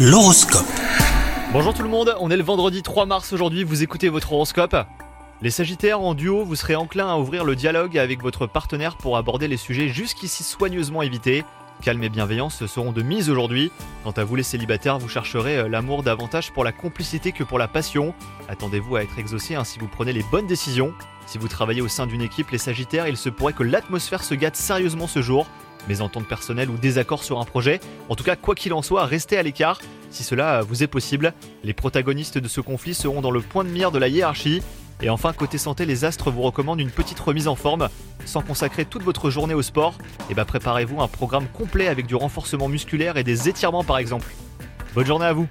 L'horoscope. Bonjour tout le monde, on est le vendredi 3 mars aujourd'hui, vous écoutez votre horoscope. Les Sagittaires en duo, vous serez enclin à ouvrir le dialogue avec votre partenaire pour aborder les sujets jusqu'ici soigneusement évités. Calme et bienveillance seront de mise aujourd'hui. Quant à vous les célibataires, vous chercherez euh, l'amour davantage pour la complicité que pour la passion. Attendez-vous à être exaucé hein, si vous prenez les bonnes décisions. Si vous travaillez au sein d'une équipe, les Sagittaires, il se pourrait que l'atmosphère se gâte sérieusement ce jour mésentente personnelle ou désaccord sur un projet. En tout cas, quoi qu'il en soit, restez à l'écart. Si cela vous est possible, les protagonistes de ce conflit seront dans le point de mire de la hiérarchie. Et enfin, côté santé, les astres vous recommandent une petite remise en forme. Sans consacrer toute votre journée au sport, et bah préparez-vous un programme complet avec du renforcement musculaire et des étirements par exemple. Bonne journée à vous